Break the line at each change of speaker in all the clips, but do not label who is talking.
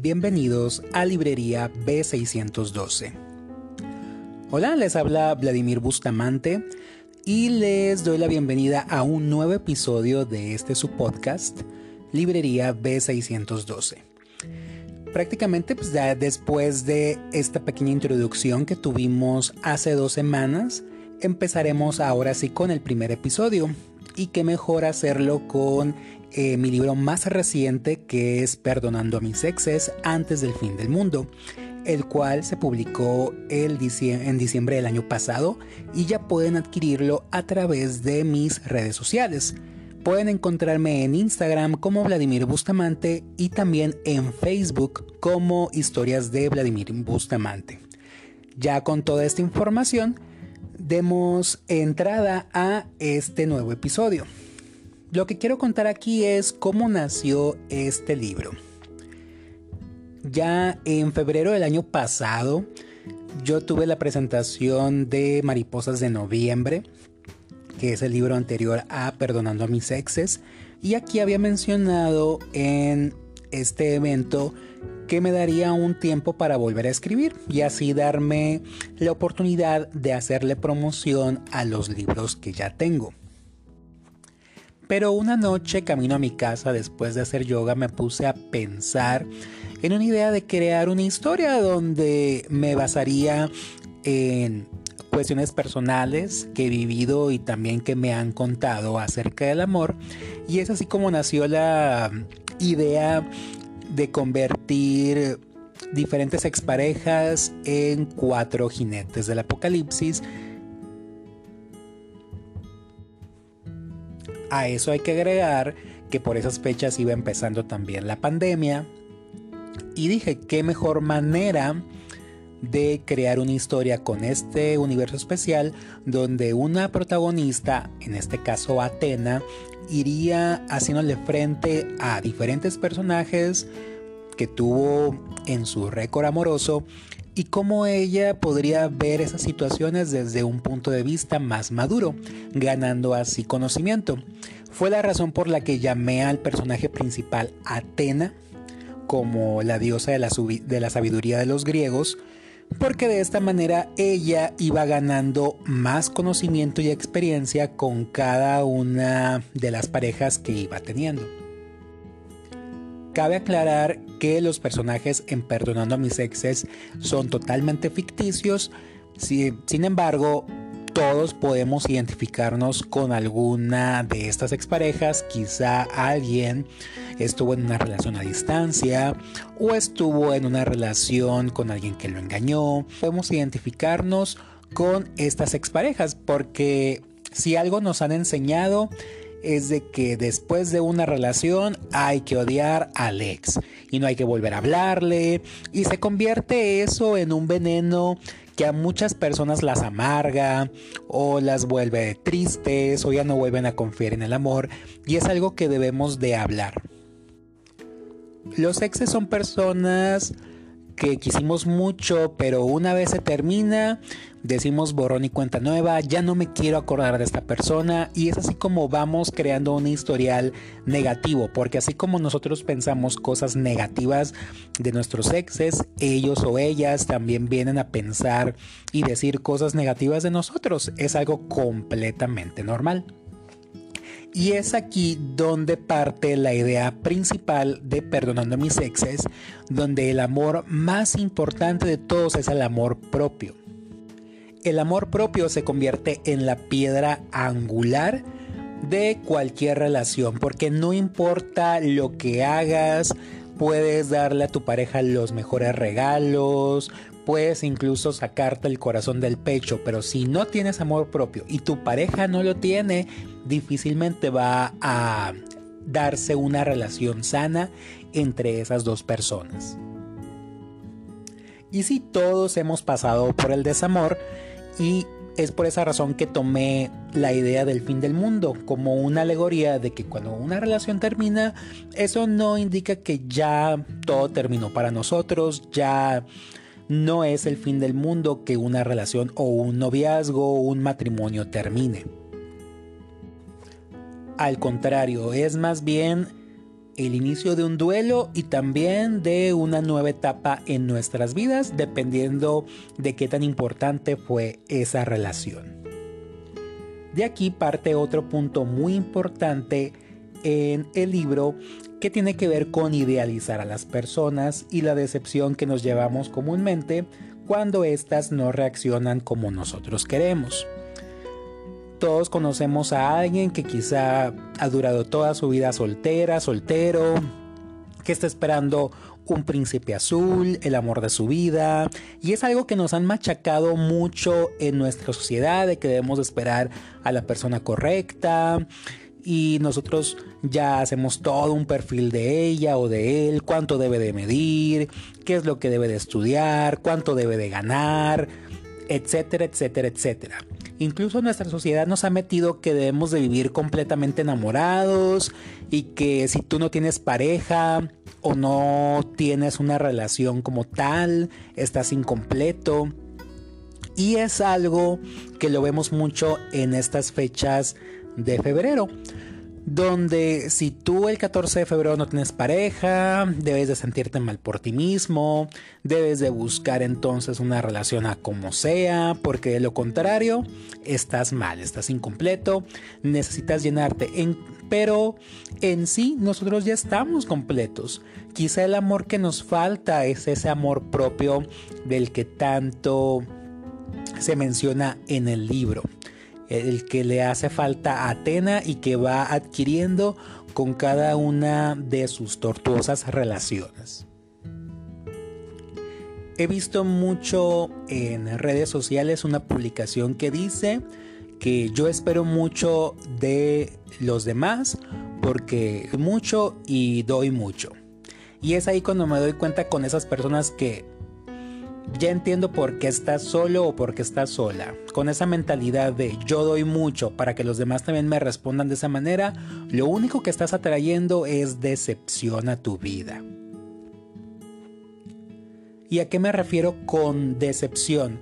bienvenidos a Librería B612. Hola, les habla Vladimir Bustamante y les doy la bienvenida a un nuevo episodio de este su podcast, Librería B612. Prácticamente pues después de esta pequeña introducción que tuvimos hace dos semanas, empezaremos ahora sí con el primer episodio. Y qué mejor hacerlo con eh, mi libro más reciente que es Perdonando a mis exes antes del fin del mundo, el cual se publicó el en diciembre del año pasado y ya pueden adquirirlo a través de mis redes sociales. Pueden encontrarme en Instagram como Vladimir Bustamante y también en Facebook como Historias de Vladimir Bustamante. Ya con toda esta información, demos entrada a este nuevo episodio. Lo que quiero contar aquí es cómo nació este libro. Ya en febrero del año pasado, yo tuve la presentación de Mariposas de Noviembre, que es el libro anterior a Perdonando a mis exes, y aquí había mencionado en este evento que me daría un tiempo para volver a escribir y así darme la oportunidad de hacerle promoción a los libros que ya tengo. Pero una noche camino a mi casa después de hacer yoga me puse a pensar en una idea de crear una historia donde me basaría en cuestiones personales que he vivido y también que me han contado acerca del amor. Y es así como nació la idea de convertir diferentes exparejas en cuatro jinetes del apocalipsis A eso hay que agregar que por esas fechas iba empezando también la pandemia. Y dije, qué mejor manera de crear una historia con este universo especial donde una protagonista, en este caso Atena, iría haciéndole frente a diferentes personajes que tuvo en su récord amoroso y cómo ella podría ver esas situaciones desde un punto de vista más maduro, ganando así conocimiento. Fue la razón por la que llamé al personaje principal Atena como la diosa de la, de la sabiduría de los griegos, porque de esta manera ella iba ganando más conocimiento y experiencia con cada una de las parejas que iba teniendo. Cabe aclarar que los personajes en Perdonando a mis exes son totalmente ficticios, sin embargo, todos podemos identificarnos con alguna de estas exparejas. Quizá alguien estuvo en una relación a distancia o estuvo en una relación con alguien que lo engañó. Podemos identificarnos con estas exparejas porque si algo nos han enseñado es de que después de una relación hay que odiar al ex y no hay que volver a hablarle y se convierte eso en un veneno que a muchas personas las amarga o las vuelve tristes o ya no vuelven a confiar en el amor y es algo que debemos de hablar. Los exes son personas que quisimos mucho, pero una vez se termina, decimos borrón y cuenta nueva, ya no me quiero acordar de esta persona y es así como vamos creando un historial negativo, porque así como nosotros pensamos cosas negativas de nuestros exes, ellos o ellas también vienen a pensar y decir cosas negativas de nosotros, es algo completamente normal. Y es aquí donde parte la idea principal de Perdonando mis exes, donde el amor más importante de todos es el amor propio. El amor propio se convierte en la piedra angular de cualquier relación, porque no importa lo que hagas, puedes darle a tu pareja los mejores regalos, puedes incluso sacarte el corazón del pecho, pero si no tienes amor propio y tu pareja no lo tiene, difícilmente va a darse una relación sana entre esas dos personas. Y si todos hemos pasado por el desamor y es por esa razón que tomé la idea del fin del mundo como una alegoría de que cuando una relación termina, eso no indica que ya todo terminó para nosotros, ya no es el fin del mundo que una relación o un noviazgo o un matrimonio termine. Al contrario, es más bien el inicio de un duelo y también de una nueva etapa en nuestras vidas, dependiendo de qué tan importante fue esa relación. De aquí parte otro punto muy importante en el libro que tiene que ver con idealizar a las personas y la decepción que nos llevamos comúnmente cuando éstas no reaccionan como nosotros queremos. Todos conocemos a alguien que quizá ha durado toda su vida soltera, soltero, que está esperando un príncipe azul, el amor de su vida, y es algo que nos han machacado mucho en nuestra sociedad, de que debemos esperar a la persona correcta, y nosotros ya hacemos todo un perfil de ella o de él, cuánto debe de medir, qué es lo que debe de estudiar, cuánto debe de ganar, etcétera, etcétera, etcétera. Incluso nuestra sociedad nos ha metido que debemos de vivir completamente enamorados y que si tú no tienes pareja o no tienes una relación como tal, estás incompleto. Y es algo que lo vemos mucho en estas fechas de febrero donde si tú el 14 de febrero no tienes pareja, debes de sentirte mal por ti mismo, debes de buscar entonces una relación a como sea, porque de lo contrario estás mal, estás incompleto, necesitas llenarte, en, pero en sí nosotros ya estamos completos. Quizá el amor que nos falta es ese amor propio del que tanto se menciona en el libro el que le hace falta a Atena y que va adquiriendo con cada una de sus tortuosas relaciones. He visto mucho en redes sociales una publicación que dice que yo espero mucho de los demás porque mucho y doy mucho. Y es ahí cuando me doy cuenta con esas personas que ya entiendo por qué estás solo o por qué estás sola. Con esa mentalidad de yo doy mucho para que los demás también me respondan de esa manera, lo único que estás atrayendo es decepción a tu vida. ¿Y a qué me refiero con decepción?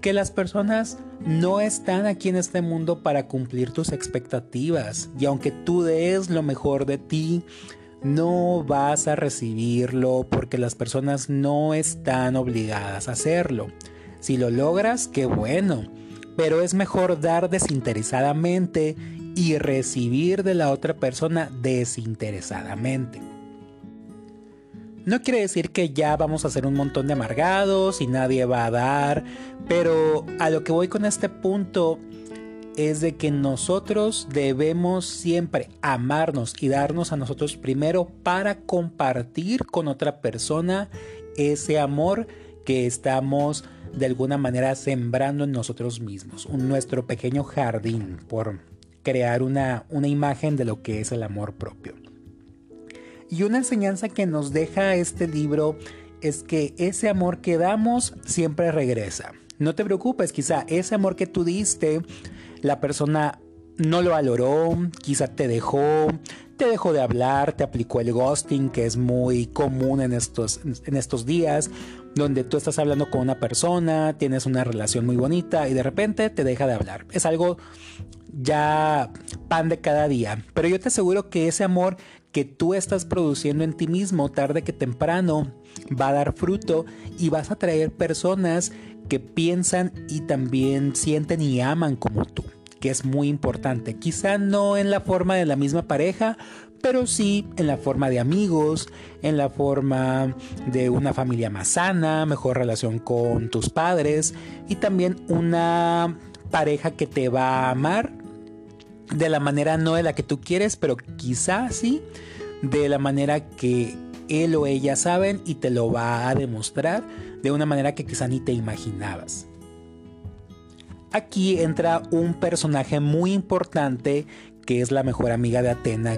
Que las personas no están aquí en este mundo para cumplir tus expectativas. Y aunque tú des lo mejor de ti, no vas a recibirlo porque las personas no están obligadas a hacerlo. Si lo logras, qué bueno, pero es mejor dar desinteresadamente y recibir de la otra persona desinteresadamente. No quiere decir que ya vamos a ser un montón de amargados y nadie va a dar, pero a lo que voy con este punto es de que nosotros debemos siempre amarnos y darnos a nosotros primero para compartir con otra persona ese amor que estamos de alguna manera sembrando en nosotros mismos, un, nuestro pequeño jardín por crear una, una imagen de lo que es el amor propio. Y una enseñanza que nos deja este libro es que ese amor que damos siempre regresa. No te preocupes, quizá ese amor que tú diste la persona no lo valoró, quizá te dejó, te dejó de hablar, te aplicó el ghosting, que es muy común en estos, en estos días, donde tú estás hablando con una persona, tienes una relación muy bonita y de repente te deja de hablar. Es algo ya pan de cada día, pero yo te aseguro que ese amor que tú estás produciendo en ti mismo tarde que temprano va a dar fruto y vas a traer personas que piensan y también sienten y aman como tú, que es muy importante. Quizá no en la forma de la misma pareja, pero sí en la forma de amigos, en la forma de una familia más sana, mejor relación con tus padres y también una pareja que te va a amar de la manera no de la que tú quieres, pero quizá sí de la manera que él o ella saben y te lo va a demostrar de una manera que quizá ni te imaginabas. Aquí entra un personaje muy importante que es la mejor amiga de Atena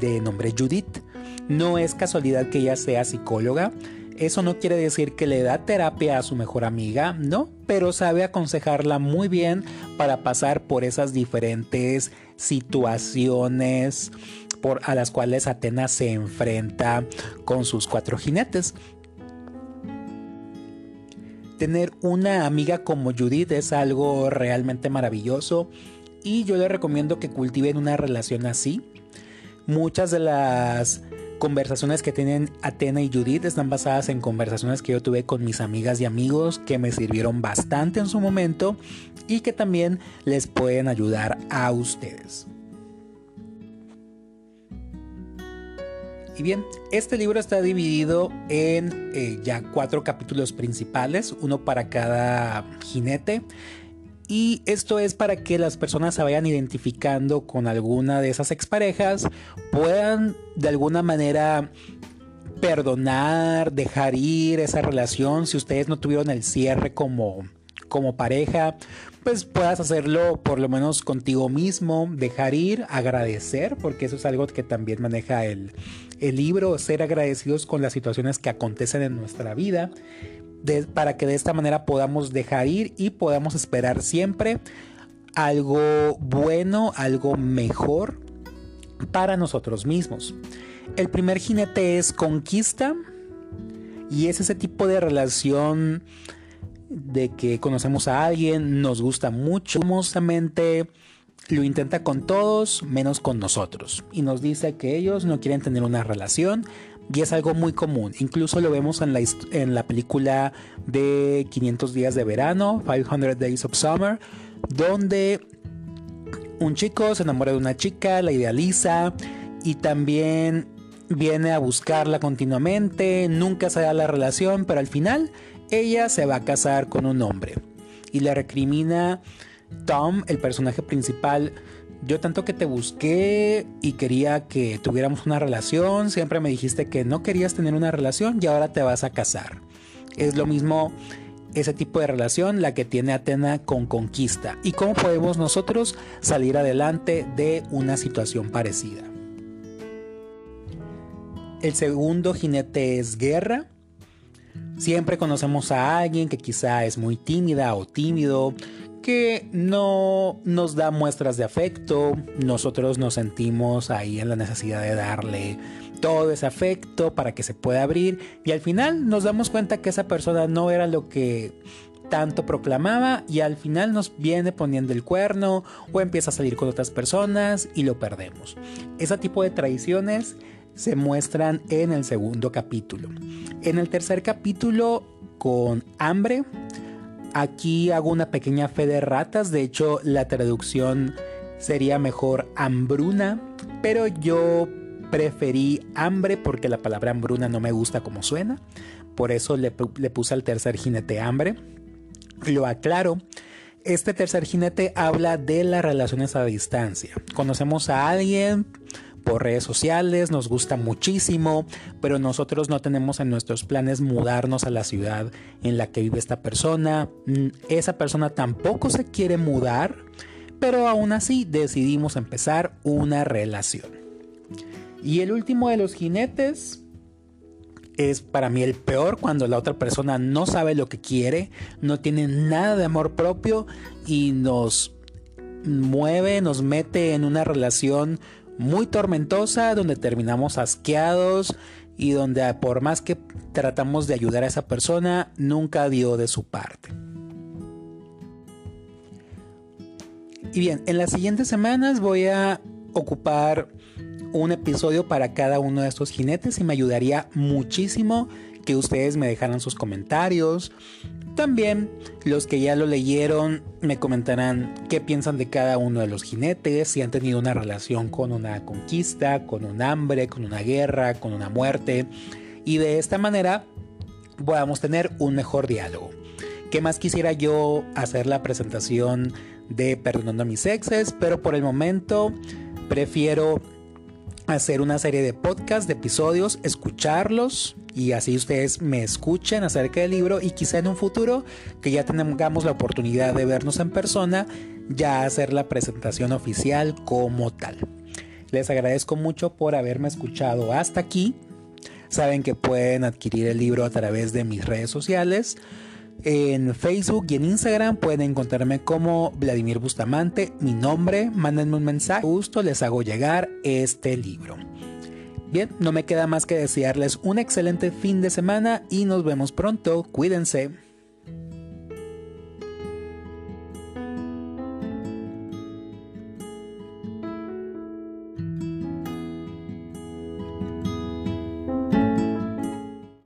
de nombre Judith. No es casualidad que ella sea psicóloga. Eso no quiere decir que le da terapia a su mejor amiga, no, pero sabe aconsejarla muy bien para pasar por esas diferentes situaciones a las cuales Atenas se enfrenta con sus cuatro jinetes. Tener una amiga como Judith es algo realmente maravilloso y yo le recomiendo que cultiven una relación así. Muchas de las conversaciones que tienen Atena y Judith están basadas en conversaciones que yo tuve con mis amigas y amigos que me sirvieron bastante en su momento y que también les pueden ayudar a ustedes. Y bien, este libro está dividido en eh, ya cuatro capítulos principales, uno para cada jinete. Y esto es para que las personas se vayan identificando con alguna de esas exparejas, puedan de alguna manera perdonar, dejar ir esa relación si ustedes no tuvieron el cierre como, como pareja, pues puedas hacerlo por lo menos contigo mismo, dejar ir, agradecer, porque eso es algo que también maneja el, el libro, ser agradecidos con las situaciones que acontecen en nuestra vida para que de esta manera podamos dejar ir y podamos esperar siempre algo bueno, algo mejor para nosotros mismos. El primer jinete es conquista y es ese tipo de relación de que conocemos a alguien, nos gusta mucho, hermosamente lo intenta con todos menos con nosotros y nos dice que ellos no quieren tener una relación y es algo muy común. Incluso lo vemos en la, en la película de 500 días de verano, 500 Days of Summer, donde un chico se enamora de una chica, la idealiza y también viene a buscarla continuamente, nunca se da la relación, pero al final ella se va a casar con un hombre y le recrimina Tom, el personaje principal, yo tanto que te busqué y quería que tuviéramos una relación, siempre me dijiste que no querías tener una relación y ahora te vas a casar. Es lo mismo ese tipo de relación la que tiene Atena con Conquista y cómo podemos nosotros salir adelante de una situación parecida. El segundo jinete es Guerra. Siempre conocemos a alguien que quizá es muy tímida o tímido, que no nos da muestras de afecto, nosotros nos sentimos ahí en la necesidad de darle todo ese afecto para que se pueda abrir y al final nos damos cuenta que esa persona no era lo que tanto proclamaba y al final nos viene poniendo el cuerno o empieza a salir con otras personas y lo perdemos. Ese tipo de traiciones se muestran en el segundo capítulo. En el tercer capítulo, con hambre, Aquí hago una pequeña fe de ratas, de hecho la traducción sería mejor hambruna, pero yo preferí hambre porque la palabra hambruna no me gusta como suena, por eso le, le puse al tercer jinete hambre. Lo aclaro, este tercer jinete habla de las relaciones a distancia. Conocemos a alguien, por redes sociales, nos gusta muchísimo, pero nosotros no tenemos en nuestros planes mudarnos a la ciudad en la que vive esta persona. Mm, esa persona tampoco se quiere mudar, pero aún así decidimos empezar una relación. Y el último de los jinetes es para mí el peor cuando la otra persona no sabe lo que quiere, no tiene nada de amor propio y nos mueve, nos mete en una relación muy tormentosa donde terminamos asqueados y donde por más que tratamos de ayudar a esa persona, nunca dio de su parte. Y bien, en las siguientes semanas voy a ocupar un episodio para cada uno de estos jinetes y me ayudaría muchísimo que ustedes me dejaran sus comentarios. También los que ya lo leyeron me comentarán qué piensan de cada uno de los jinetes, si han tenido una relación con una conquista, con un hambre, con una guerra, con una muerte. Y de esta manera podamos tener un mejor diálogo. ¿Qué más quisiera yo hacer la presentación de Perdonando a mis exes? Pero por el momento prefiero hacer una serie de podcasts, de episodios, escucharlos y así ustedes me escuchen acerca del libro y quizá en un futuro que ya tengamos la oportunidad de vernos en persona, ya hacer la presentación oficial como tal. Les agradezco mucho por haberme escuchado hasta aquí. Saben que pueden adquirir el libro a través de mis redes sociales. En Facebook y en Instagram pueden encontrarme como Vladimir Bustamante, mi nombre, mándenme un mensaje, justo les hago llegar este libro. Bien, no me queda más que desearles un excelente fin de semana y nos vemos pronto, cuídense.